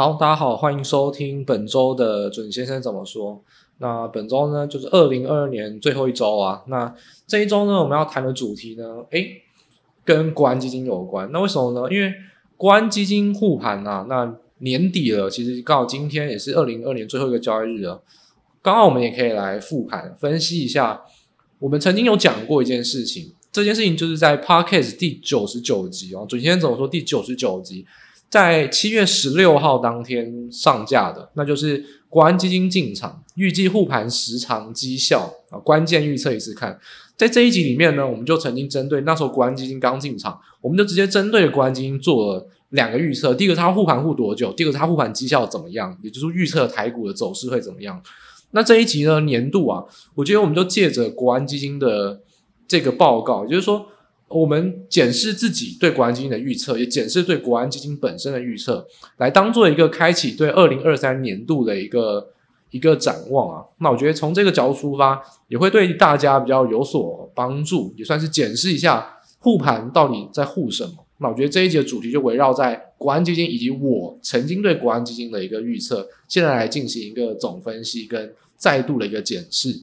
好，大家好，欢迎收听本周的准先生怎么说。那本周呢，就是二零二二年最后一周啊。那这一周呢，我们要谈的主题呢，诶，跟国安基金有关。那为什么呢？因为国安基金护盘啊，那年底了，其实刚好今天也是二零二二年最后一个交易日了。刚好我们也可以来复盘分析一下。我们曾经有讲过一件事情，这件事情就是在 Podcast 第九十九集哦，准先生怎么说？第九十九集。在七月十六号当天上架的，那就是国安基金进场，预计护盘时长绩效啊，关键预测一次看。在这一集里面呢，我们就曾经针对那时候国安基金刚进场，我们就直接针对国安基金做了两个预测。第一个，它护盘护多久；第二个，它护盘绩效怎么样，也就是预测台股的走势会怎么样。那这一集呢，年度啊，我觉得我们就借着国安基金的这个报告，也就是说。我们检视自己对国安基金的预测，也检视对国安基金本身的预测，来当做一个开启对二零二三年度的一个一个展望啊。那我觉得从这个角度出发，也会对大家比较有所帮助，也算是检视一下护盘到底在护什么。那我觉得这一节的主题就围绕在国安基金以及我曾经对国安基金的一个预测，现在来进行一个总分析跟再度的一个检视。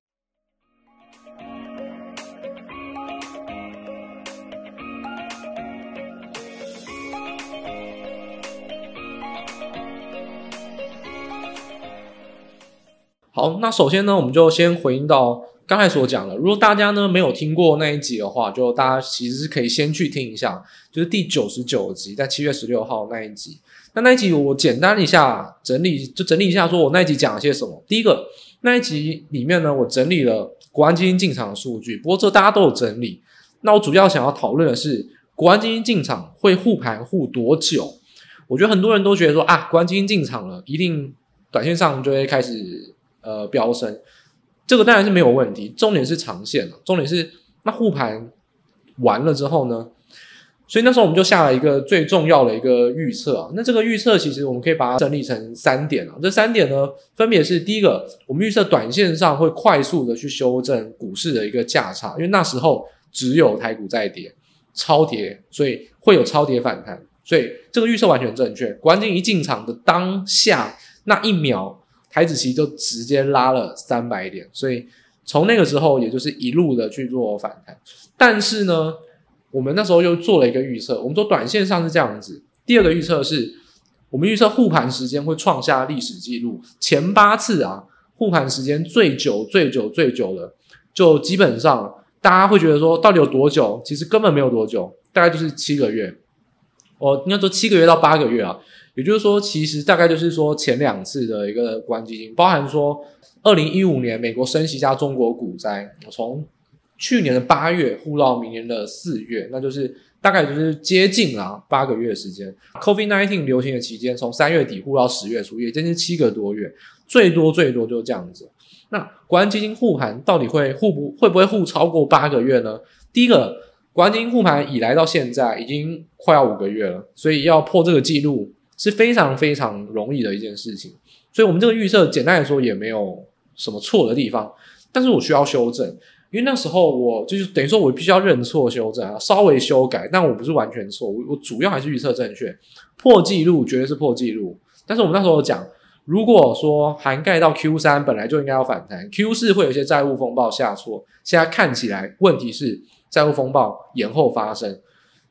好，那首先呢，我们就先回应到刚才所讲的。如果大家呢没有听过那一集的话，就大家其实是可以先去听一下，就是第九十九集，在七月十六号那一集。那那一集我简单一下整理，就整理一下，说我那一集讲了些什么。第一个，那一集里面呢，我整理了国安基金进场的数据，不过这大家都有整理。那我主要想要讨论的是，国安基金进场会护盘护多久？我觉得很多人都觉得说啊，国安基金进场了，一定短线上就会开始。呃，飙升，这个当然是没有问题。重点是长线，重点是那护盘完了之后呢？所以那时候我们就下了一个最重要的一个预测啊。那这个预测其实我们可以把它整理成三点啊。这三点呢，分别是第一个，我们预测短线上会快速的去修正股市的一个价差，因为那时候只有台股在跌，超跌，所以会有超跌反弹。所以这个预测完全正确。国安基金一进场的当下那一秒。台子期就直接拉了三百点，所以从那个时候，也就是一路的去做反弹。但是呢，我们那时候又做了一个预测，我们说短线上是这样子。第二个预测是，我们预测护盘时间会创下历史记录，前八次啊，护盘时间最久、最久、最久的，就基本上大家会觉得说，到底有多久？其实根本没有多久，大概就是七个月。哦，应该说七个月到八个月啊。也就是说，其实大概就是说前两次的一个国安基金，包含说二零一五年美国升息加中国股灾，从去年的八月护到明年的四月，那就是大概就是接近了八个月的时间。COVID-19 流行的期间，从三月底护到十月初，也将近七个多月，最多最多就这样子。那国安基金护盘到底会护不会不会护超过八个月呢？第一个，国安基金护盘以来到现在已经快要五个月了，所以要破这个记录。是非常非常容易的一件事情，所以我们这个预测简单来说也没有什么错的地方，但是我需要修正，因为那时候我就是等于说我必须要认错修正啊，稍微修改，但我不是完全错，我我主要还是预测正确，破纪录绝对是破纪录，但是我们那时候讲，如果说涵盖到 Q 三本来就应该要反弹，Q 四会有一些债务风暴下挫，现在看起来问题是债务风暴延后发生，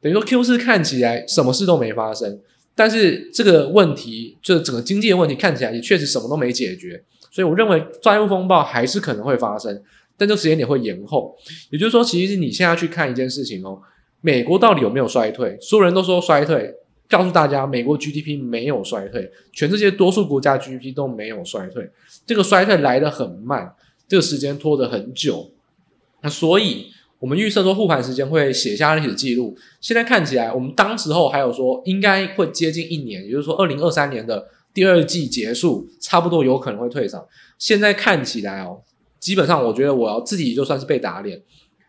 等于说 Q 四看起来什么事都没发生。但是这个问题，就整个经济的问题看起来也确实什么都没解决，所以我认为债务风暴还是可能会发生，但这个时间点会延后。也就是说，其实你现在去看一件事情哦，美国到底有没有衰退？所有人都说衰退，告诉大家，美国 GDP 没有衰退，全世界多数国家 GDP 都没有衰退，这个衰退来得很慢，这个时间拖得很久，那所以。我们预测说护盘时间会写下历史记录，现在看起来，我们当时候还有说应该会接近一年，也就是说二零二三年的第二季结束，差不多有可能会退场。现在看起来哦，基本上我觉得我要自己就算是被打脸。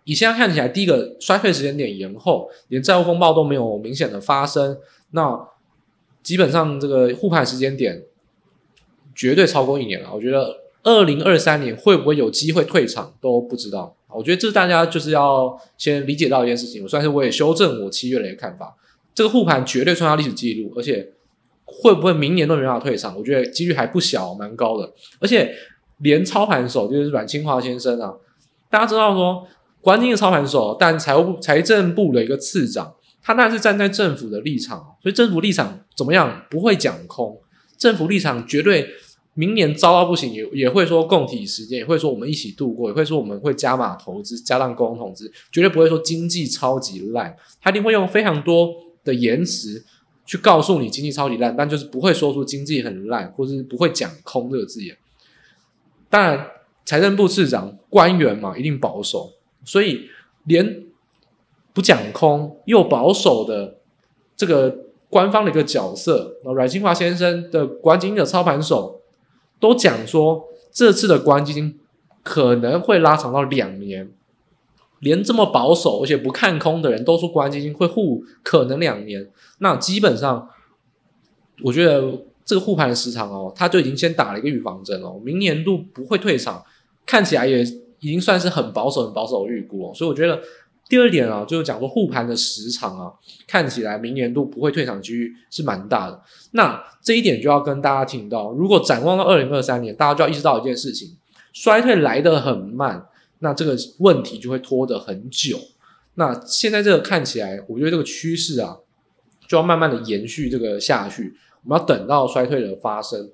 以现在看起来，第一个衰退时间点延后，连债务风暴都没有明显的发生，那基本上这个护盘时间点绝对超过一年了。我觉得二零二三年会不会有机会退场都不知道。我觉得这大家就是要先理解到一件事情，我算是我也修正我七月的一个看法，这个护盘绝对创下历史记录，而且会不会明年都没办法退场？我觉得几率还不小，蛮高的。而且连操盘手就是阮清华先生啊，大家知道说，国安基金的操盘手，但财务、财政部的一个次长，他那是站在政府的立场，所以政府立场怎么样？不会讲空，政府立场绝对。明年糟到不行，也也会说共体时间，也会说我们一起度过，也会说我们会加码投资，加上公共投资，绝对不会说经济超级烂。他一定会用非常多的言辞去告诉你经济超级烂，但就是不会说出经济很烂，或是不会讲空这个字眼。当然，财政部次长官员嘛，一定保守，所以连不讲空又保守的这个官方的一个角色，阮清华先生的国安基金的操盘手。都讲说这次的国安基金可能会拉长到两年，连这么保守而且不看空的人都说国安基金会护可能两年，那基本上我觉得这个护盘的时长哦，他就已经先打了一个预防针哦，明年度不会退场，看起来也已经算是很保守、很保守的预估哦，所以我觉得。第二点啊，就是讲说护盘的时长啊，看起来明年度不会退场几率是蛮大的。那这一点就要跟大家听到，如果展望到二零二三年，大家就要意识到一件事情：衰退来得很慢，那这个问题就会拖得很久。那现在这个看起来，我觉得这个趋势啊，就要慢慢的延续这个下去。我们要等到衰退的发生，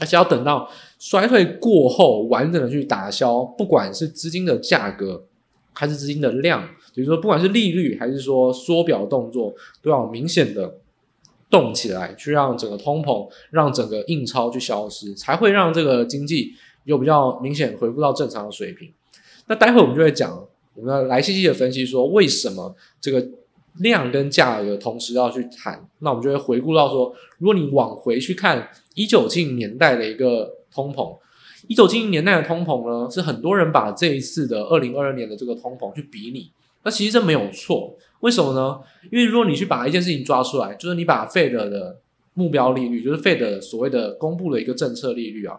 而且要等到衰退过后，完整的去打消，不管是资金的价格还是资金的量。比如说，不管是利率还是说缩表动作，都要明显的动起来，去让整个通膨、让整个印钞去消失，才会让这个经济有比较明显恢复到正常的水平。那待会我们就会讲，我们要来细细的分析说，为什么这个量跟价格同时要去谈。那我们就会回顾到说，如果你往回去看一九七零年代的一个通膨。一九七零年代的通膨呢，是很多人把这一次的二零二二年的这个通膨去比拟。那其实这没有错，为什么呢？因为如果你去把一件事情抓出来，就是你把 Fed 的目标利率，就是 Fed 所谓的公布的一个政策利率啊，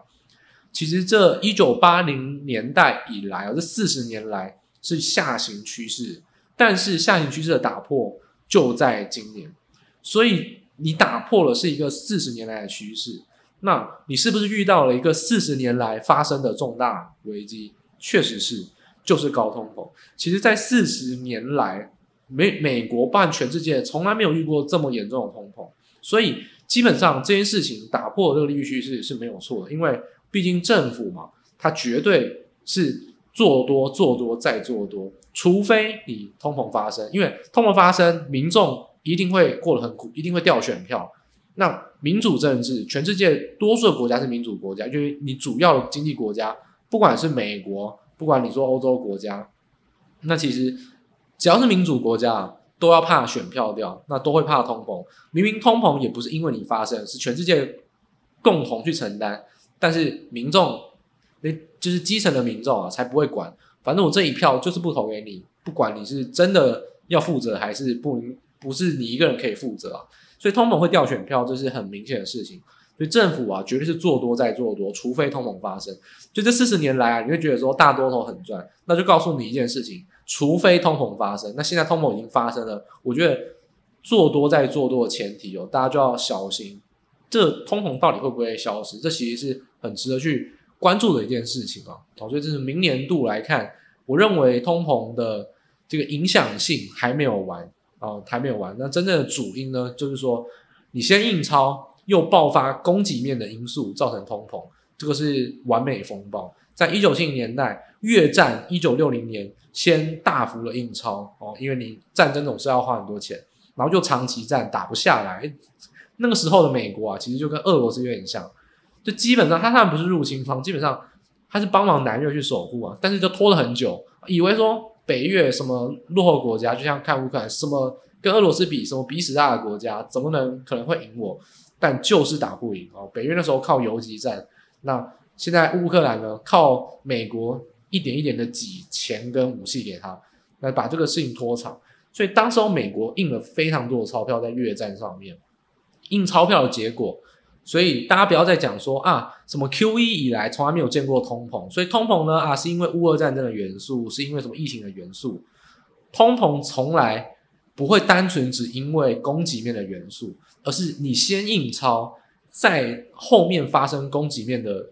其实这一九八零年代以来啊，这四十年来是下行趋势，但是下行趋势的打破就在今年，所以你打破了是一个四十年来的趋势，那你是不是遇到了一个四十年来发生的重大危机？确实是。就是高通膨，其实，在四十年来，美美国办全世界从来没有遇过这么严重的通膨，所以基本上这件事情打破这个利率趋势是没有错的，因为毕竟政府嘛，它绝对是做多做多再做多，除非你通膨发生，因为通膨发生，民众一定会过得很苦，一定会掉选票。那民主政治，全世界多数的国家是民主国家，就是你主要的经济国家，不管是美国。不管你说欧洲国家，那其实只要是民主国家，都要怕选票掉，那都会怕通膨。明明通膨也不是因为你发生，是全世界共同去承担，但是民众，那就是基层的民众啊，才不会管。反正我这一票就是不投给你，不管你是真的要负责还是不，不是你一个人可以负责啊。所以通膨会掉选票，这是很明显的事情。所以政府啊，绝对是做多再做多，除非通膨发生。就这四十年来啊，你会觉得说大多头很赚，那就告诉你一件事情：除非通膨发生。那现在通膨已经发生了，我觉得做多再做多的前提哦，大家就要小心，这通膨到底会不会消失？这其实是很值得去关注的一件事情啊。好，所以这是明年度来看，我认为通膨的这个影响性还没有完啊，还没有完。那真正的主因呢，就是说你先印钞。又爆发供给面的因素造成通膨，这个是完美风暴。在一九七零年代，越战一九六零年先大幅的印钞哦，因为你战争总是要花很多钱，然后就长期战打不下来。那个时候的美国啊，其实就跟俄罗斯有点像，就基本上他当然不是入侵方，基本上他是帮忙南越去守护啊，但是就拖了很久，以为说北越什么落后国家，就像看乌克兰什么跟俄罗斯比什么比死大的国家，怎么能可能会赢我？但就是打不赢哦。北约那时候靠游击战，那现在乌克兰呢，靠美国一点一点的挤钱跟武器给他，来把这个事情拖长。所以当时候美国印了非常多的钞票在越战上面，印钞票的结果，所以大家不要再讲说啊，什么 QE 以来从来没有见过通膨，所以通膨呢啊是因为乌俄战争的元素，是因为什么疫情的元素，通膨从来。不会单纯只因为供给面的元素，而是你先印钞，在后面发生供给面的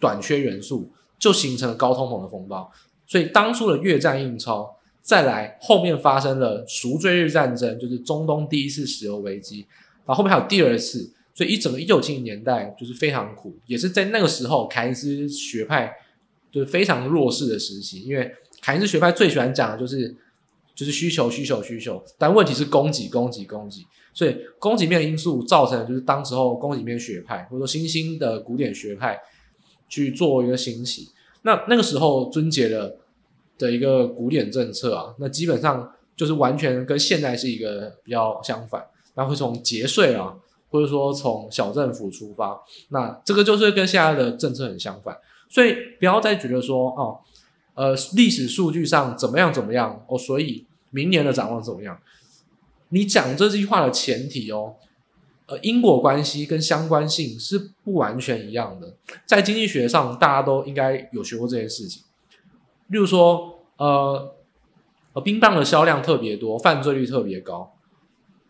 短缺元素，就形成了高通膨的风暴。所以当初的越战印钞，再来后面发生了赎罪日战争，就是中东第一次石油危机，然后后面还有第二次。所以一整个一九七零年代就是非常苦，也是在那个时候凯恩斯学派就是非常弱势的时期，因为凯恩斯学派最喜欢讲的就是就是需求需求需求，但问题是供给供给供给，所以供给面因素造成就是当时候供给面学派或者说新兴的古典学派去做一个兴起，那那个时候尊杰的的一个古典政策啊，那基本上就是完全跟现在是一个比较相反，然后会从节税啊。或者说从小政府出发，那这个就是跟现在的政策很相反，所以不要再觉得说哦，呃，历史数据上怎么样怎么样哦，所以明年的展望怎么样？你讲这句话的前提哦，呃，因果关系跟相关性是不完全一样的，在经济学上大家都应该有学过这件事情，例如说呃，呃，冰棒的销量特别多，犯罪率特别高。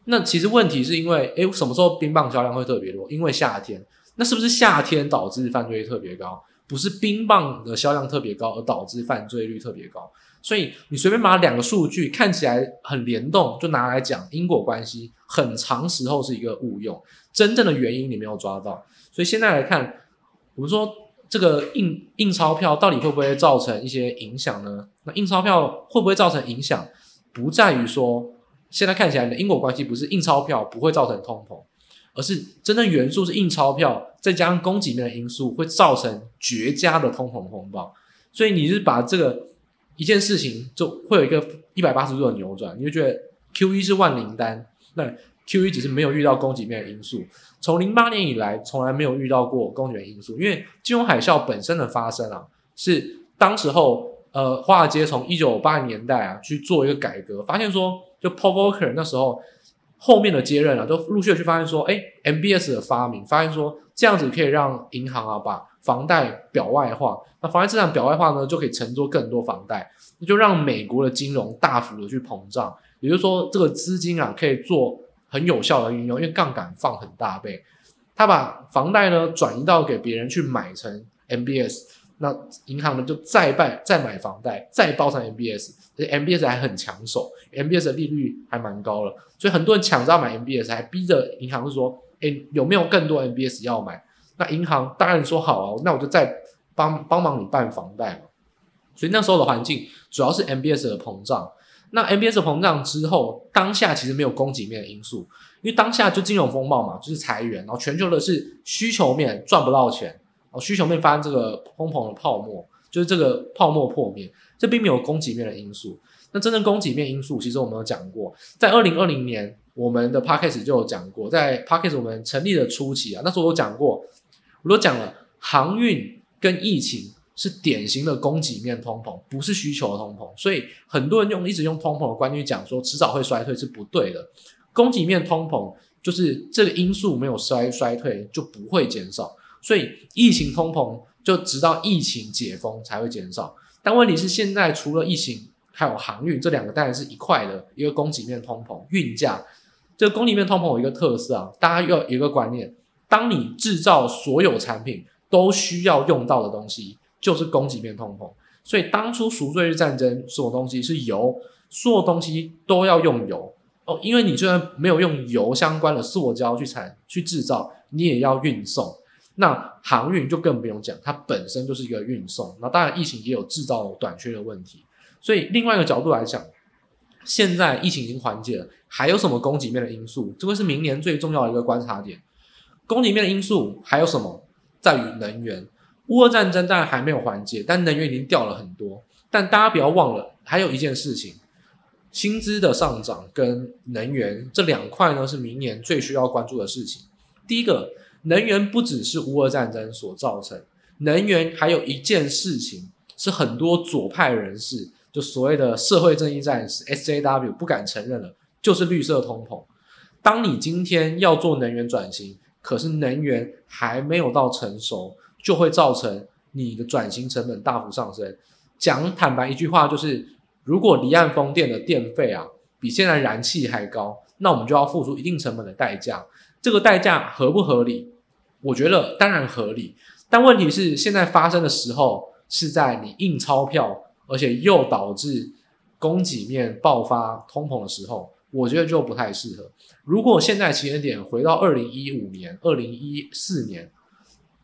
那其实问题是因为，诶，什么时候冰棒销量会特别多？因为夏天。那是不是夏天导致犯罪率特别高？不是冰棒的销量特别高而导致犯罪率特别高。所以你随便把两个数据看起来很联动，就拿来讲因果关系，很长时候是一个误用，真正的原因你没有抓到。所以现在来看，我们说这个印印钞票到底会不会造成一些影响呢？那印钞票会不会造成影响？不在于说。现在看起来的因果关系不是印钞票不会造成通膨，而是真正元素是印钞票，再加上供给面的因素会造成绝佳的通膨风暴。所以你是把这个一件事情就会有一个一百八十度的扭转，你就觉得 Q 一是万灵丹，那 Q 一只是没有遇到供给面的因素。从零八年以来，从来没有遇到过供给面因素，因为金融海啸本身的发生啊，是当时候呃华尔街从一九八零年代啊去做一个改革，发现说。就 Paul Volcker 那时候后面的接任啊，都陆续的去发现说，哎，MBS 的发明，发现说这样子可以让银行啊把房贷表外化，那房贷资产表外化呢，就可以承做更多房贷，那就让美国的金融大幅的去膨胀，也就是说这个资金啊可以做很有效的运用，因为杠杆放很大倍，他把房贷呢转移到给别人去买成 MBS。那银行呢，就再办再买房贷，再包成 MBS，而且 MBS 还很抢手，MBS 的利率还蛮高了，所以很多人抢着要买 MBS，还逼着银行说，诶，有没有更多 MBS 要买？那银行当然说好啊，那我就再帮帮忙你办房贷嘛。所以那时候的环境主要是 MBS 的膨胀。那 MBS 膨胀之后，当下其实没有供给面的因素，因为当下就金融风暴嘛，就是裁员，然后全球的是需求面赚不到钱。哦，需求面发生这个通膨的泡沫，就是这个泡沫破灭，这并没有供给面的因素。那真正供给面因素，其实我们有讲过，在二零二零年，我们的 Podcast 就有讲过，在 Podcast 我们成立的初期啊，那时候我讲过，我都讲了，航运跟疫情是典型的供给面通膨，不是需求的通膨。所以很多人用一直用通膨的观念讲说，迟早会衰退是不对的。供给面通膨就是这个因素没有衰衰退，就不会减少。所以疫情通膨就直到疫情解封才会减少，但问题是现在除了疫情，还有航运这两个当然是一块的一个供给面通膨，运价这个供给面通膨有一个特色啊，大家要有一个观念，当你制造所有产品都需要用到的东西，就是供给面通膨。所以当初赎罪日战争所有东西是油，所有东西都要用油哦，因为你就算没有用油相关的塑胶去产去制造，你也要运送。那航运就更不用讲，它本身就是一个运送。那当然，疫情也有制造短缺的问题。所以另外一个角度来讲，现在疫情已经缓解了，还有什么供给面的因素？这个是明年最重要的一个观察点。供给面的因素还有什么？在于能源。乌俄战争当然还没有缓解，但能源已经掉了很多。但大家不要忘了，还有一件事情，薪资的上涨跟能源这两块呢，是明年最需要关注的事情。第一个。能源不只是乌俄战争所造成，能源还有一件事情是很多左派人士，就所谓的社会正义战士 SJW 不敢承认了，就是绿色通膨。当你今天要做能源转型，可是能源还没有到成熟，就会造成你的转型成本大幅上升。讲坦白一句话，就是如果离岸风电的电费啊比现在燃气还高，那我们就要付出一定成本的代价。这个代价合不合理？我觉得当然合理，但问题是现在发生的时候是在你印钞票，而且又导致供给面爆发通膨的时候，我觉得就不太适合。如果现在起点点回到二零一五年、二零一四年，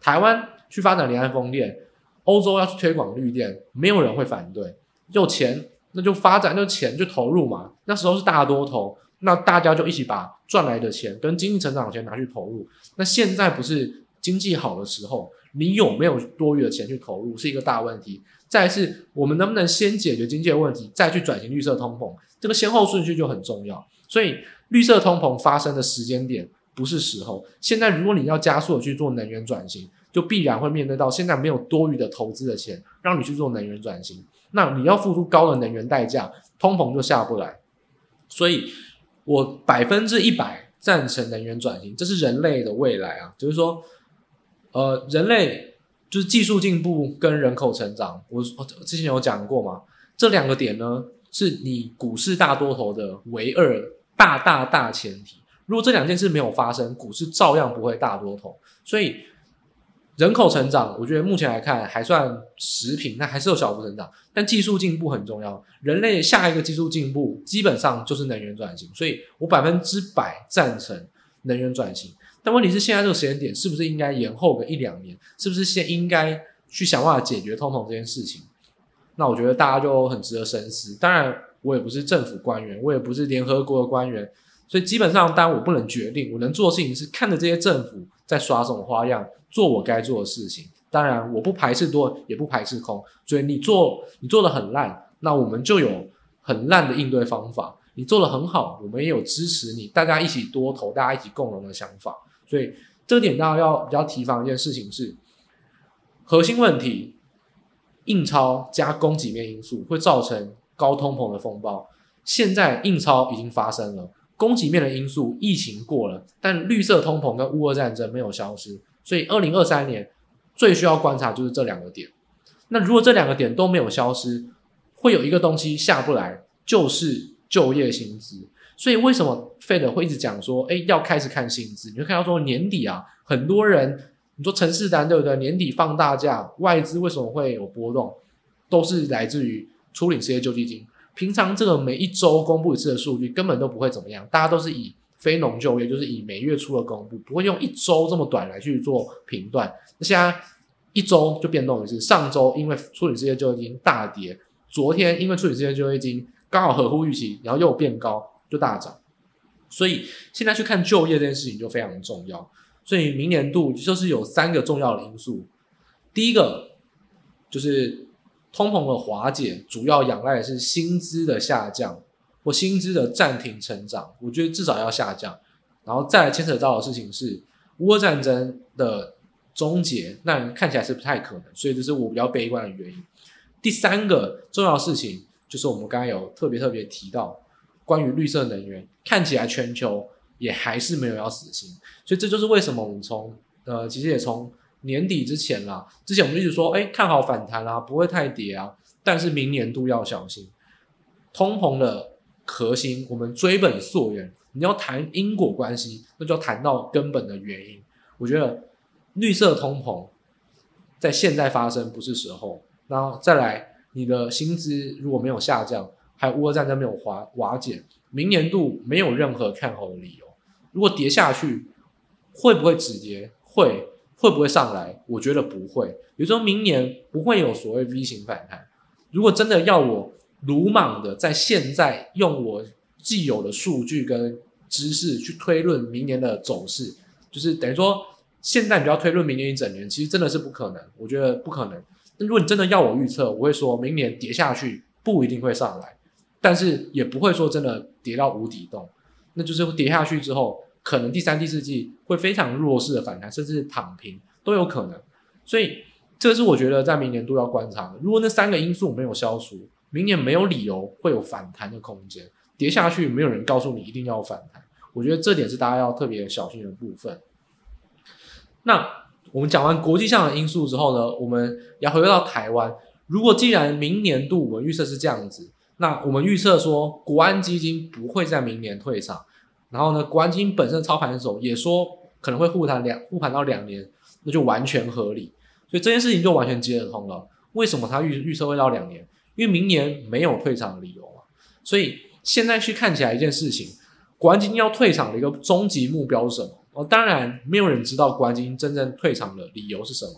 台湾去发展离岸风电，欧洲要去推广绿电，没有人会反对。有钱那就发展，那钱就投入嘛。那时候是大多头。那大家就一起把赚来的钱跟经济成长的钱拿去投入。那现在不是经济好的时候，你有没有多余的钱去投入是一个大问题。再是，我们能不能先解决经济的问题，再去转型绿色通膨？这个先后顺序就很重要。所以，绿色通膨发生的时间点不是时候。现在，如果你要加速的去做能源转型，就必然会面对到现在没有多余的投资的钱让你去做能源转型。那你要付出高的能源代价，通膨就下不来。所以。我百分之一百赞成能源转型，这是人类的未来啊！就是说，呃，人类就是技术进步跟人口成长，我我之前有讲过嘛，这两个点呢，是你股市大多头的唯二大大大前提。如果这两件事没有发生，股市照样不会大多头。所以。人口成长，我觉得目前来看还算持平，那还是有小幅成长。但技术进步很重要，人类下一个技术进步基本上就是能源转型，所以我百分之百赞成能源转型。但问题是，现在这个时间点是不是应该延后个一两年？是不是先应该去想办法解决通膨这件事情？那我觉得大家就很值得深思。当然，我也不是政府官员，我也不是联合国的官员，所以基本上，当然我不能决定。我能做的事情是看着这些政府在耍什么花样。做我该做的事情，当然我不排斥多，也不排斥空。所以你做你做的很烂，那我们就有很烂的应对方法。你做的很好，我们也有支持你，大家一起多投，大家一起共荣的想法。所以这个点大家要比较提防一件事情是，核心问题，印钞加供给面因素会造成高通膨的风暴。现在印钞已经发生了，供给面的因素疫情过了，但绿色通膨跟乌俄战争没有消失。所以，二零二三年最需要观察就是这两个点。那如果这两个点都没有消失，会有一个东西下不来，就是就业薪资。所以，为什么 Fed 会一直讲说，哎，要开始看薪资？你会看到说年底啊，很多人，你说陈世丹对不对？年底放大假，外资为什么会有波动？都是来自于初领失业救济金。平常这个每一周公布一次的数据，根本都不会怎么样，大家都是以。非农就业就是以每月初的公布，不会用一周这么短来去做评断。那现在一周就变动一次，上周因为初领失业救济金大跌，昨天因为初领失业救济金刚好合乎预期，然后又变高就大涨。所以现在去看就业这件事情就非常重要。所以明年度就是有三个重要的因素，第一个就是通膨的缓解，主要仰赖的是薪资的下降。或薪资的暂停成长，我觉得至少要下降，然后再来牵扯到的事情是乌俄战争的终结，那看起来是不太可能，所以这是我比较悲观的原因。第三个重要事情就是我们刚才有特别特别提到关于绿色能源，看起来全球也还是没有要死心，所以这就是为什么我们从呃其实也从年底之前啦，之前我们一直说哎看好反弹啦，不会太跌啊，但是明年度要小心通膨的。核心，我们追本溯源，你要谈因果关系，那就要谈到根本的原因。我觉得绿色通膨在现在发生不是时候。然后再来，你的薪资如果没有下降，还有乌俄战争没有瓦瓦解，明年度没有任何看好的理由。如果跌下去，会不会止跌？会，会不会上来？我觉得不会。比如说明年不会有所谓 V 型反弹。如果真的要我。鲁莽的在现在用我既有的数据跟知识去推论明年的走势，就是等于说现在你就要推论明年一整年，其实真的是不可能，我觉得不可能。那如果你真的要我预测，我会说明年跌下去不一定会上来，但是也不会说真的跌到无底洞，那就是跌下去之后，可能第三、第四季会非常弱势的反弹，甚至躺平都有可能。所以这是我觉得在明年度要观察的。如果那三个因素没有消除，明年没有理由会有反弹的空间，跌下去没有人告诉你一定要反弹，我觉得这点是大家要特别小心的部分。那我们讲完国际上的因素之后呢，我们要回到台湾。如果既然明年度我们预测是这样子，那我们预测说，国安基金不会在明年退场，然后呢，国安基金本身操盘手也说可能会护盘两护盘到两年，那就完全合理。所以这件事情就完全接得通了。为什么他预预测会到两年？因为明年没有退场的理由嘛。所以现在去看起来一件事情，国安基金要退场的一个终极目标是什么？哦，当然没有人知道国安基金真正退场的理由是什么。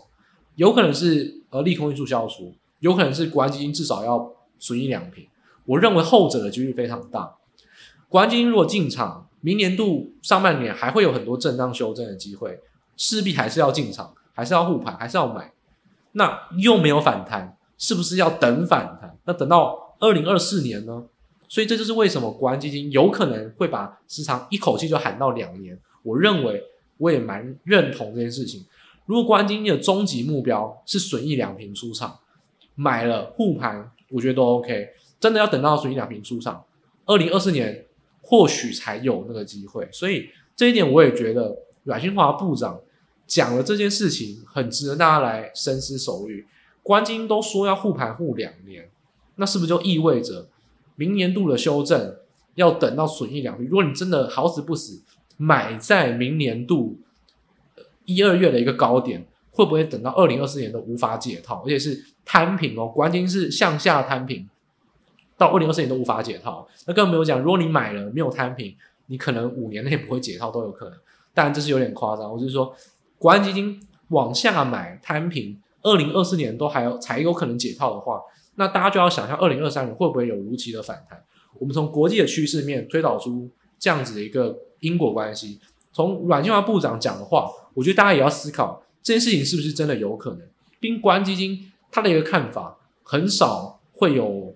有可能是呃利空因素消除，有可能是国安基金至少要损益两平。我认为后者的几率非常大。国安基金如果进场，明年度上半年还会有很多震荡修正的机会，势必还是要进场，还是要护盘，还是要买。那又没有反弹，是不是要等反弹？那等到二零二四年呢？所以这就是为什么国安基金有可能会把时长一口气就喊到两年。我认为我也蛮认同这件事情。如果国安基金的终极目标是损益两平出场，买了护盘，我觉得都 OK。真的要等到损益两平出场，二零二四年或许才有那个机会。所以这一点我也觉得阮新华部长讲了这件事情，很值得大家来深思熟虑。国安基金都说要护盘护两年，那是不是就意味着明年度的修正要等到损益两平？如果你真的好死不死买在明年度一二月的一个高点，会不会等到二零二四年都无法解套？而且是摊平哦，国安基金是向下摊平。到二零二四年都无法解套，那更没有讲，如果你买了没有摊平，你可能五年内不会解套都有可能。当然这是有点夸张，我就是说，国安基金往下买摊平，二零二四年都还有才有可能解套的话，那大家就要想象二零二三年会不会有如期的反弹？我们从国际的趋势面推导出这样子的一个因果关系。从阮庆华部长讲的话，我觉得大家也要思考这件事情是不是真的有可能。并国安基金他的一个看法很少会有。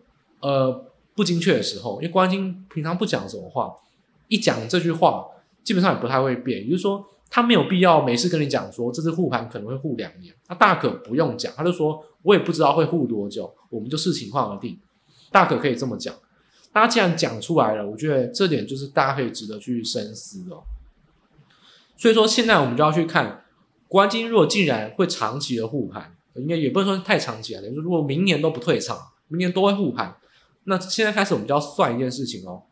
呃，不精确的时候，因为国安基金平常不讲什么话，一讲这句话，基本上也不太会变。也就是说，他没有必要没事跟你讲说这次护盘可能会护两年，他大可不用讲，他就说我也不知道会护多久，我们就视情况而定，大可可以这么讲。大家既然讲出来了，我觉得这点就是大家可以值得去深思哦。所以说，现在我们就要去看关金，若竟然会长期的护盘，应该也不能说太长期啊，等于说如果明年都不退场，明年都会护盘。那现在开始，我们就要算一件事情哦。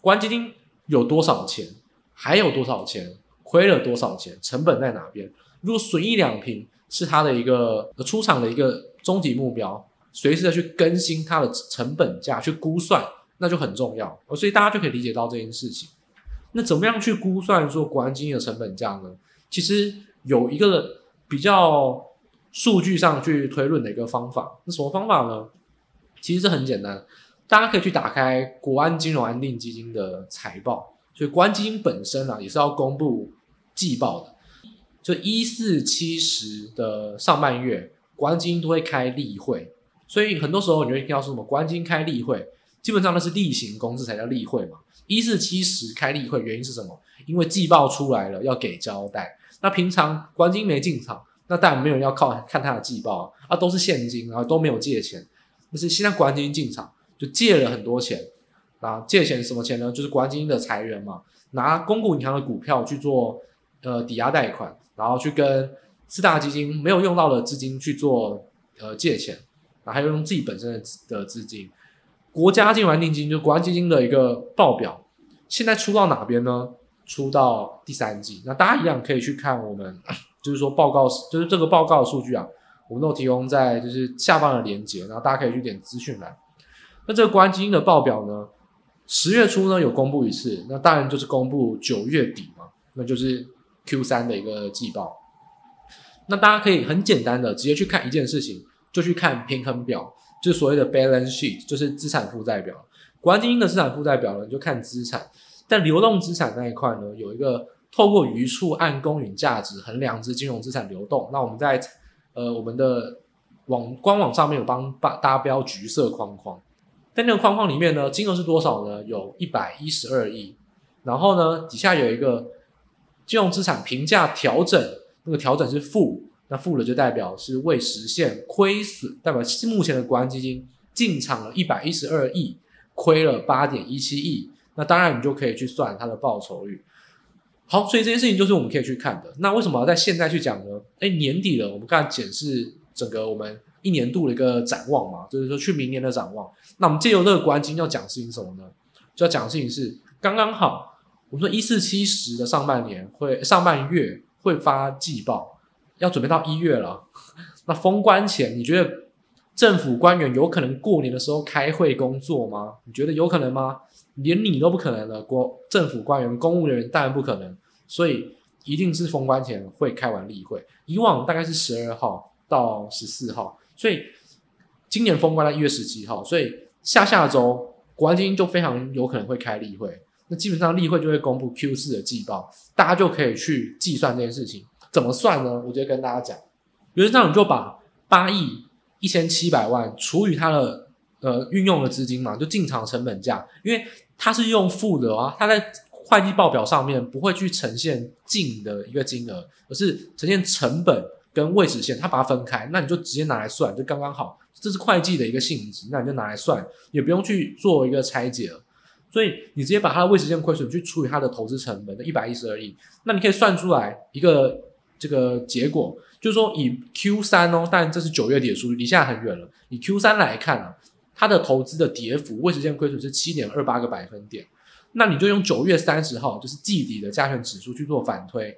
国安基金有多少钱？还有多少钱？亏了多少钱？成本在哪边？如果损益两瓶是它的一个出厂的一个终极目标，随时的去更新它的成本价去估算，那就很重要。所以大家就可以理解到这件事情。那怎么样去估算说国安基金的成本价呢？其实有一个比较数据上去推论的一个方法。那什么方法呢？其实这很简单。大家可以去打开国安金融安定基金的财报，所以国安基金本身啊也是要公布季报的。就一四七十的上半月，国安基金都会开例会，所以很多时候你会听到说什么国安基金开例会，基本上那是例行公事才叫例会嘛。一四七十开例会原因是什么？因为季报出来了要给交代。那平常国安基金没进场，那当然没有人要靠看他的季报啊，啊都是现金，然后都没有借钱。但是现在国安基金进场。就借了很多钱，啊，借钱什么钱呢？就是国安基金的裁员嘛，拿公股银行的股票去做呃抵押贷款，然后去跟四大基金没有用到的资金去做呃借钱，然后还有用自己本身的的资金。国家金融安定金就国安基金的一个报表，现在出到哪边呢？出到第三季，那大家一样可以去看我们，就是说报告，就是这个报告的数据啊，我们都提供在就是下方的链接，然后大家可以去点资讯栏。那这个国安基金的报表呢，十月初呢有公布一次，那当然就是公布九月底嘛，那就是 Q 三的一个季报。那大家可以很简单的直接去看一件事情，就去看平衡表，就所谓的 balance sheet，就是资产负债表。国安基金的资产负债表呢，就看资产，但流动资产那一块呢，有一个透过余处按公允价值衡量之金融资产流动。那我们在呃我们的网官网上面有帮大大家标橘色框框。在那个框框里面呢，金额是多少呢？有一百一十二亿。然后呢，底下有一个金融资产评价调整，那个调整是负，那负的就代表是未实现亏损，代表目前的国安基金进场了一百一十二亿，亏了八点一七亿。那当然，你就可以去算它的报酬率。好，所以这件事情就是我们可以去看的。那为什么要在现在去讲呢？哎，年底了，我们刚才检视整个我们一年度的一个展望嘛，就是说去明年的展望。那我们借由这个国安基金要讲事情什么呢？就要讲事情是刚刚好，我们说一四七十的上半年会上半月会发季报，要准备到一月了。那封关前，你觉得政府官员有可能过年的时候开会工作吗？你觉得有可能吗？连你都不可能了，国政府官员、公务人员当然不可能，所以一定是封关前会开完例会。以往大概是十二号到十四号。所以今年封关在一月十七号，所以下下周国安基金就非常有可能会开例会。那基本上例会就会公布 Q 四的季报，大家就可以去计算这件事情怎么算呢？我直接跟大家讲，原则上你就把八亿一千七百万除以它的呃运用的资金嘛，就进场成本价，因为它是用负的啊，它在会计报表上面不会去呈现净的一个金额，而是呈现成本。跟未实现，它把它分开，那你就直接拿来算，就刚刚好。这是会计的一个性质，那你就拿来算，也不用去做一个拆解了。所以你直接把它的未实现亏损去除以它的投资成本的一百一十二亿，那你可以算出来一个这个结果，就是说以 Q 三哦，但这是九月底的数据，离现在很远了。以 Q 三来看啊，它的投资的跌幅未实现亏损是七点二八个百分点，那你就用九月三十号就是季底的加权指数去做反推，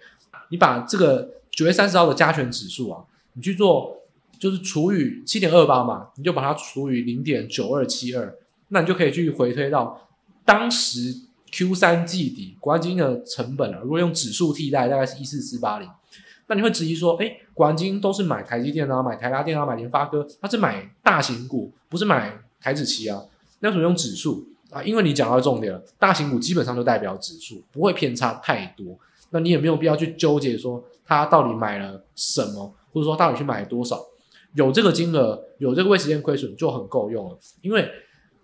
你把这个。九月三十号的加权指数啊，你去做就是除以七点二八嘛，你就把它除以零点九二七二，那你就可以去回推到当时 Q 三季底国安基金的成本啊。如果用指数替代，大概是一四四八零。那你会质疑说，哎，国安基金都是买台积电啊，买台达电啊，买联发科，它是买大型股，不是买台指期啊？那为什么用指数啊？因为你讲到重点了，大型股基本上就代表指数，不会偏差太多。那你也没有必要去纠结说他到底买了什么，或者说到底去买了多少，有这个金额，有这个未实现亏损就很够用了。因为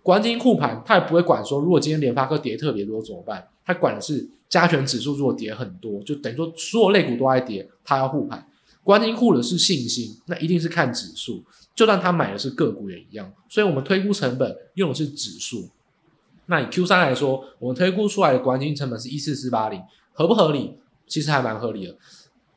国金护盘，他也不会管说如果今天联发科跌特别多怎么办，他管的是加权指数如果跌很多，就等于说所有类股都在跌，他要护盘。国安基金护的是信心，那一定是看指数，就算他买的是个股也一样。所以我们推估成本用的是指数。那以 Q 三来说，我们推估出来的国安基金成本是一四四八零。合不合理？其实还蛮合理的。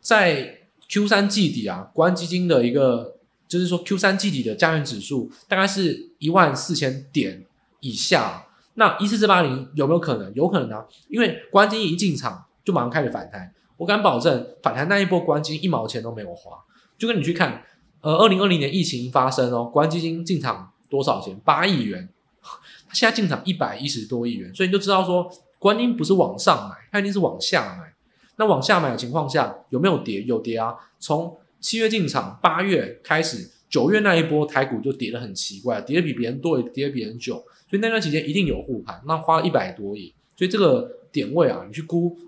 在 Q 三季底啊，国安基金的一个就是说 Q 三季底的加权指数大概是一万四千点以下。那一四四八零有没有可能？有可能啊，因为国安基金一进场就马上开始反弹。我敢保证，反弹那一波国安基金一毛钱都没有花。就跟你去看，呃，二零二零年疫情发生哦，国安基金进场多少钱？八亿元。他现在进场一百一十多亿元，所以你就知道说。观音不是往上买，它一定是往下买。那往下买的情况下，有没有跌？有跌啊！从七月进场，八月开始，九月那一波台股就跌得很奇怪，跌得比别人多，跌得比别人久。所以那段期间一定有护盘，那花了一百多亿。所以这个点位啊，你去估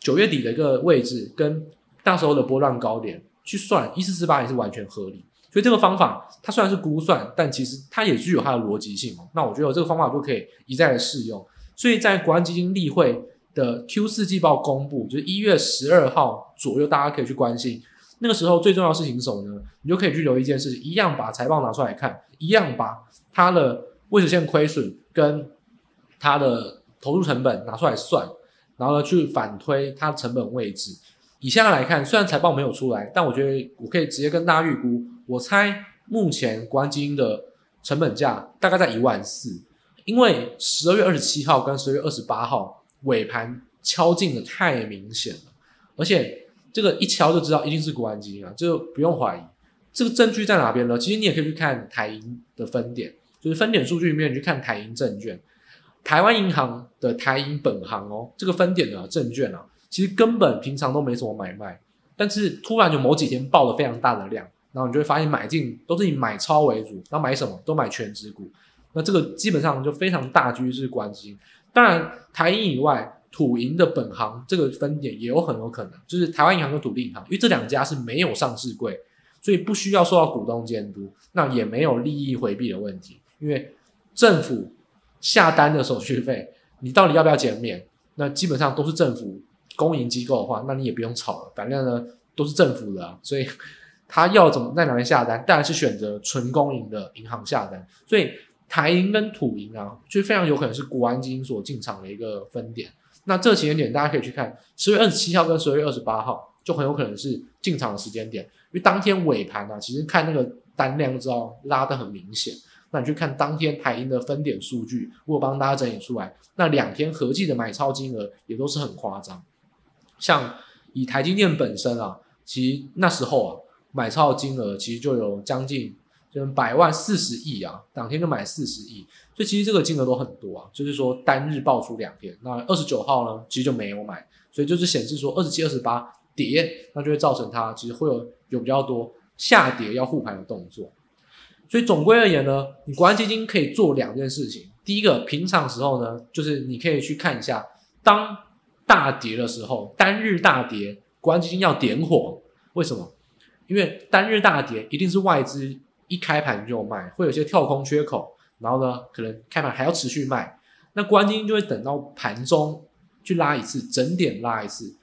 九月底的一个位置，跟那时候的波浪高点去算，一四四八也是完全合理。所以这个方法它虽然是估算，但其实它也具有它的逻辑性。那我觉得这个方法就可以一再的适用。所以在国安基金例会的 Q 四季报公布，就是一月十二号左右，大家可以去关心。那个时候最重要的事情是什么呢？你就可以去留意一件事情，一样把财报拿出来看，一样把它的未实现亏损跟它的投入成本拿出来算，然后呢去反推它的成本位置。以现在来看，虽然财报没有出来，但我觉得我可以直接跟大家预估，我猜目前国安基金的成本价大概在一万四。因为十二月二十七号跟十二月二十八号尾盘敲进的太明显了，而且这个一敲就知道一定是国安基金啊，这个不用怀疑。这个证据在哪边呢？其实你也可以去看台银的分点，就是分点数据里面你去看台银证券，台湾银行的台银本行哦，这个分点的证券啊，其实根本平常都没什么买卖，但是突然就某几天爆了非常大的量，然后你就会发现买进都是以买超为主，然后买什么都买全值股。那这个基本上就非常大趋势关系。当然，台银以外，土银的本行这个分点也有很有可能，就是台湾银行跟土地银行，因为这两家是没有上市柜，所以不需要受到股东监督，那也没有利益回避的问题。因为政府下单的手续费，你到底要不要减免？那基本上都是政府公营机构的话，那你也不用吵了，反正呢都是政府的，所以他要怎么在哪边下单，当然是选择纯公营的银行下单，所以。台银跟土银啊，就非常有可能是国安基金所进场的一个分点。那这几点点大家可以去看，十月二十七号跟十月二十八号，就很有可能是进场的时间点。因为当天尾盘啊，其实看那个单量就知道拉得很明显。那你去看当天台银的分点数据，我帮大家整理出来，那两天合计的买超金额也都是很夸张。像以台积电本身啊，其实那时候啊买超的金额其实就有将近就百万四十亿啊，当天就买四十亿，所以其实这个金额都很多啊。就是说单日爆出两天，那二十九号呢其实就没有买，所以就是显示说二十七、二十八跌，那就会造成它其实会有有比较多下跌要护盘的动作。所以总归而言呢，你国安基金可以做两件事情。第一个，平常时候呢，就是你可以去看一下，当大跌的时候，单日大跌，国安基金要点火。为什么？因为单日大跌一定是外资一开盘就卖，会有些跳空缺口，然后呢，可能开盘还要持续卖。那关金就会等到盘中去拉一次，整点拉一次，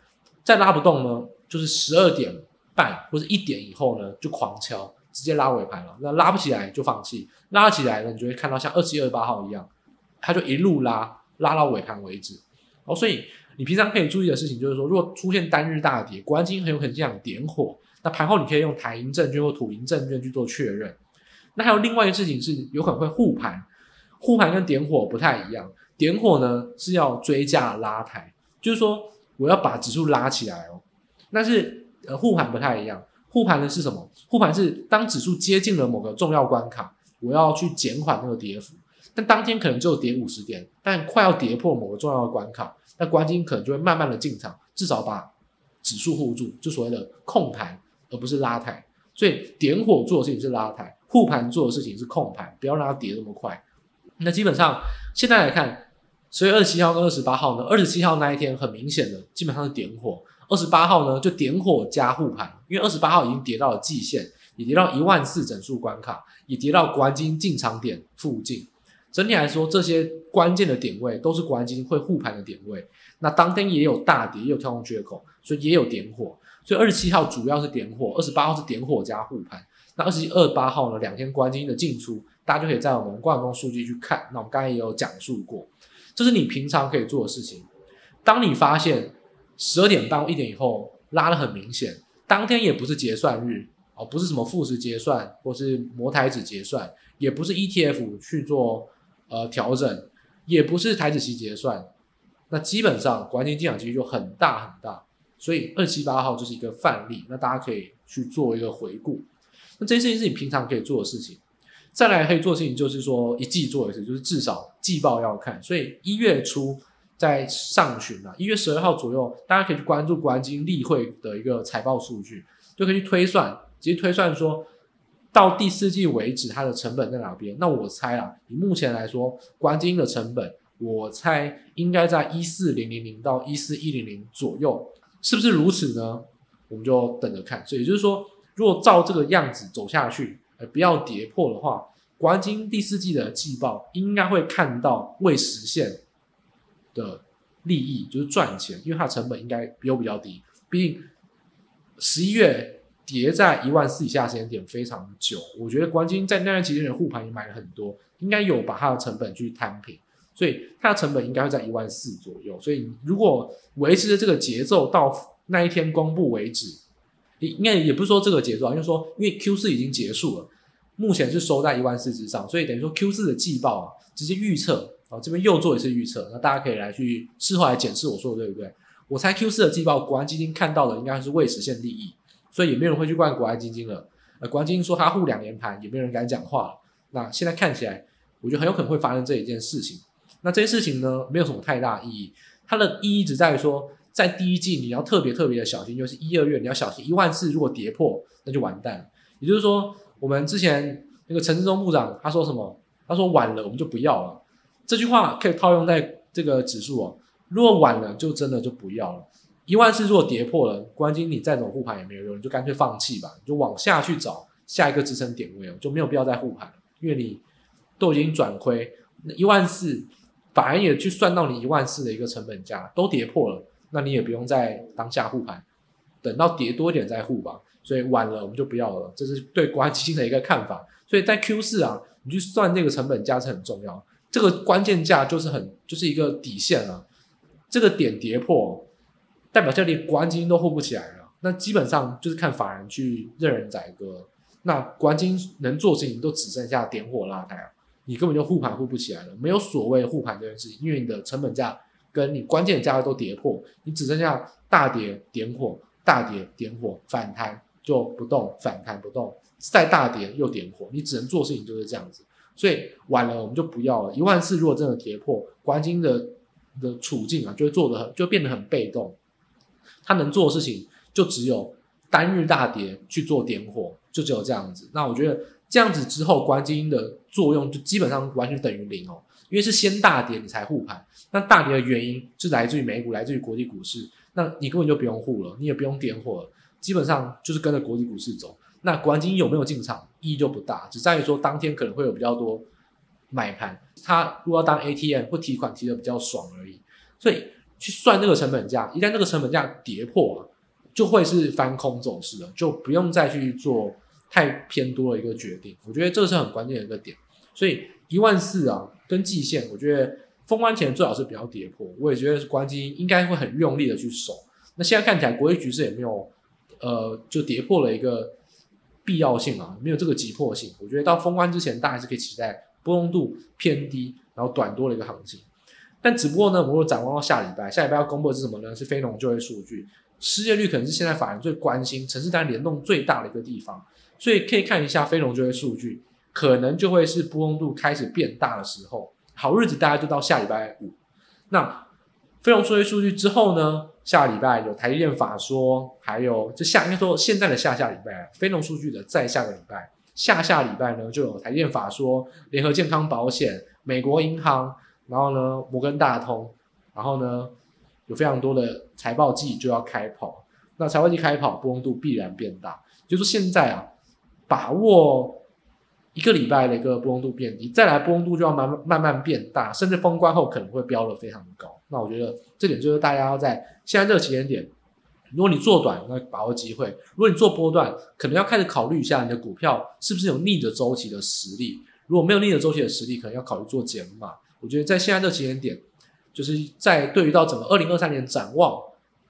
再拉不动呢，就是十二点半或者一点以后呢，就狂敲。直接拉尾盘了，那拉不起来就放弃，拉起来了，你就会看到像二七二八号一样，它就一路拉，拉到尾盘为止。哦，所以你平常可以注意的事情就是说，如果出现单日大跌，国安基金很有可能这样点火，那盘后你可以用台银证券或土银证券去做确认。那还有另外一个事情是，有可能会护盘，护盘跟点火不太一样，点火呢是要追加拉抬，就是说我要把指数拉起来哦，但是呃护盘不太一样。护盘的是什么？护盘是当指数接近了某个重要关卡，我要去减缓那个跌幅。但当天可能只有跌五十点，但快要跌破某个重要的关卡，那国安基金可能就会慢慢的进场，至少把指数护住，就所谓的控盘，而不是拉抬。所以点火做的事情是拉抬，护盘做的事情是控盘，不要让它跌那么快。那基本上现在来看，所以二十七号跟二十八号呢，二十七号那一天很明显的基本上是点火。二十八号呢，就点火加护盘，因为二十八号已经跌到了季线，也跌到一万四整数关卡，也跌到国安基金进场点附近。整体来说，这些关键的点位都是国安基金会护盘的点位。那当天也有大跌，也有跳空缺口，所以也有点火。所以二十七号主要是点火，二十八号是点火加护盘。那二十七、二十八号呢，两天国安基金的进出，大家就可以在我们观盘数据去看。那我们刚才也有讲述过，这是你平常可以做的事情。当你发现，十二点半一点以后拉得很明显，当天也不是结算日哦，不是什么富时结算或是摩台指结算，也不是 ETF 去做呃调整，也不是台指期结算，那基本上国安基金进场几率就很大很大，所以二七八号就是一个范例，那大家可以去做一个回顾。那这些事情是你平常可以做的事情，再来可以做的事情就是说一季做一次，就是至少季报要看，所以一月初。在上旬啊，一月十二号左右，大家可以去关注国安金例会的一个财报数据，就可以去推算，直接推算说到第四季为止，它的成本在哪边？那我猜啊，以目前来说，国安金的成本，我猜应该在一四零零零到一四一零零左右，是不是如此呢？我们就等着看。所以也就是说，如果照这个样子走下去，呃，不要跌破的话，国安金第四季的季报应该会看到未实现的利益就是赚钱，因为它的成本应该比我比较低。毕竟十一月跌在一万四以下时间点非常久，我觉得国安金在那段期间的护盘也买了很多，应该有把它的成本去摊平，所以它的成本应该会在一万四左右。所以如果维持着这个节奏到那一天公布为止，应该也不是说这个节奏啊，因为说因为 Q 四已经结束了，目前是收在一万四之上，所以等于说 Q 四的季报啊，直接预测。啊，这边又做一次预测，那大家可以来去事后来检视我说的对不对？我猜 Q 四的季报，国安基金看到的应该是未实现利益，所以也没有人会去怪国安基金了。呃，国安基金说他护两年盘，也没有人敢讲话。那现在看起来，我觉得很有可能会发生这一件事情。那这件事情呢，没有什么太大意义，它的意义只在于说，在第一季你要特别特别的小心，就是一二月你要小心一万四如果跌破，那就完蛋。也就是说，我们之前那个陈志忠部长他说什么？他说晚了我们就不要了。这句话可以套用在这个指数哦，如果晚了就真的就不要了。一万四如果跌破了，关键你再怎么护盘也没有用，你就干脆放弃吧，你就往下去找下一个支撑点位哦，就没有必要再护盘，因为你都已经转亏，那一万四反而也去算到你一万四的一个成本价都跌破了，那你也不用再当下护盘，等到跌多一点再护吧。所以晚了我们就不要了，这是对国安基金的一个看法。所以在 Q 四啊，你去算这个成本价是很重要。这个关键价就是很就是一个底线了，这个点跌破，代表这里国安基金都护不起来了。那基本上就是看法人去任人宰割。那国安基金能做事情都只剩下点火拉抬啊，你根本就护盘护不起来了，没有所谓护盘这件事情，因为你的成本价跟你关键的价位都跌破，你只剩下大跌点火，大跌点火反弹就不动，反弹不动，再大跌又点火，你只能做事情就是这样子。所以晚了我们就不要了。一万四如果真的跌破，国安基金的的处境啊，就会做得很，就变得很被动。他能做的事情就只有单日大跌去做点火。就只有这样子，那我觉得这样子之后，国安基金的作用就基本上完全等于零哦，因为是先大跌你才护盘，那大跌的原因是来自于美股，来自于国际股市，那你根本就不用护了，你也不用点火了，基本上就是跟着国际股市走。那管金有没有进场意义就不大，只在于说当天可能会有比较多买盘，他如果要当 ATM 或提款提的比较爽而已，所以去算这个成本价，一旦这个成本价跌破了，就会是翻空走势了，就不用再去做。太偏多的一个决定，我觉得这是很关键的一个点。所以一万四啊，跟季线，我觉得封关前最好是不要跌破。我也觉得国安基金应该会很用力的去守。那现在看起来国际局势也没有呃就跌破了一个必要性啊，没有这个急迫性。我觉得到封关之前，大家是可以期待波动度偏低，然后短多的一个行情。但只不过呢，我们展望到下礼拜，下礼拜要公布的是什么呢？是非农就业数据，失业率可能是现在法人最关心、城市单联动最大的一个地方。所以可以看一下非农就业数据，可能就会是波动度开始变大的时候，好日子大概就到下礼拜五。那非农数据数据之后呢？下礼拜有台积电法说，还有就下应该说现在的下下礼拜，非农数据的再下个礼拜，下下礼拜呢就有台积电法说，联合健康保险、美国银行，然后呢摩根大通，然后呢有非常多的财报季就要开跑。那财报季开跑，波动度必然变大。就是现在啊。把握一个礼拜的一个波动度变低，再来波动度就要慢慢慢慢变大，甚至封关后可能会飙得非常高。那我觉得这点就是大家要在现在这个时间点，如果你做短，那把握机会；如果你做波段，可能要开始考虑一下你的股票是不是有逆着周期的实力。如果没有逆着周期的实力，可能要考虑做减码。我觉得在现在这个时间点，就是在对于到整个二零二三年展望，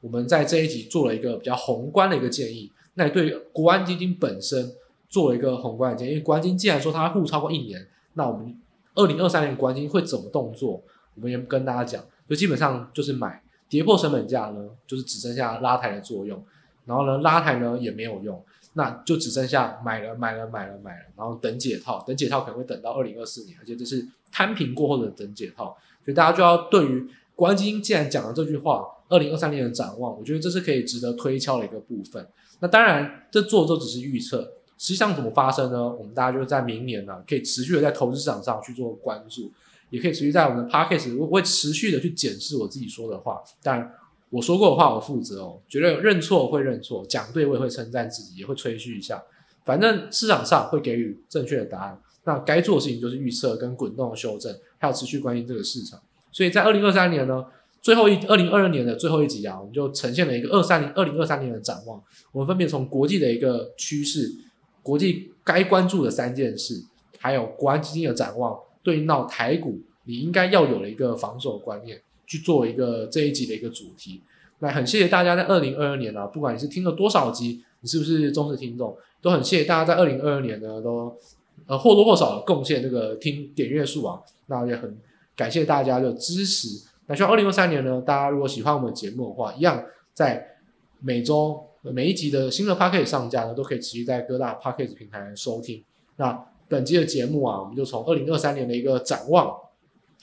我们在这一集做了一个比较宏观的一个建议。那对于国安基金本身。做了一个宏观的建议，因为国安金既然说它护超过一年，那我们二零二三年国安金会怎么动作？我们也不跟大家讲，就基本上就是买跌破成本价呢，就是只剩下拉抬的作用，然后呢拉抬呢也没有用，那就只剩下买了买了买了买了，然后等解套，等解套可能会等到二零二四年，而且这是摊平过后的等解套，所以大家就要对于国安金既然讲了这句话，二零二三年的展望，我觉得这是可以值得推敲的一个部分。那当然，这做都只是预测。实际上怎么发生呢？我们大家就在明年呢、啊，可以持续的在投资市场上去做关注，也可以持续在我们的 Podcast，我会持续的去检视我自己说的话。当然我说过的话，我负责哦。觉得认错会认错，讲对我也会称赞自己，也会吹嘘一下。反正市场上会给予正确的答案。那该做的事情就是预测跟滚动修正，还有持续关心这个市场。所以在二零二三年呢，最后一二零二二年的最后一集啊，我们就呈现了一个二三零二零二三年的展望。我们分别从国际的一个趋势。国际该关注的三件事，还有国安基金的展望，对应到台股，你应该要有的一个防守观念，去做一个这一集的一个主题。那很谢谢大家在二零二二年啊，不管你是听了多少集，你是不是忠实听众，都很谢谢大家在二零二二年呢，都呃或多或少的贡献这个听点阅数啊。那也很感谢大家的支持。那希望二零二三年呢，大家如果喜欢我们的节目的话，一样在每周。每一集的新的 Podcast 上架呢，都可以持续在各大 Podcast 平台收听。那本期的节目啊，我们就从二零二三年的一个展望，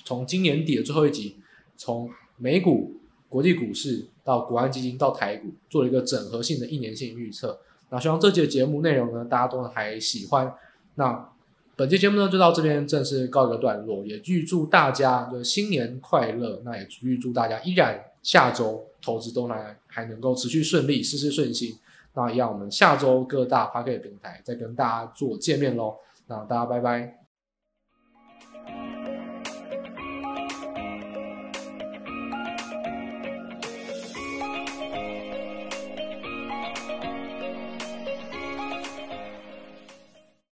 从今年底的最后一集，从美股、国际股市到国安基金到台股，做了一个整合性的一年性预测。那希望这期的节目内容呢，大家都还喜欢。那本期节目呢，就到这边正式告一个段落，也预祝大家就新年快乐。那也预祝大家依然下周。投资都还还能够持续顺利，事事顺心。那一样，我们下周各大花客平台再跟大家做见面喽。那大家拜拜。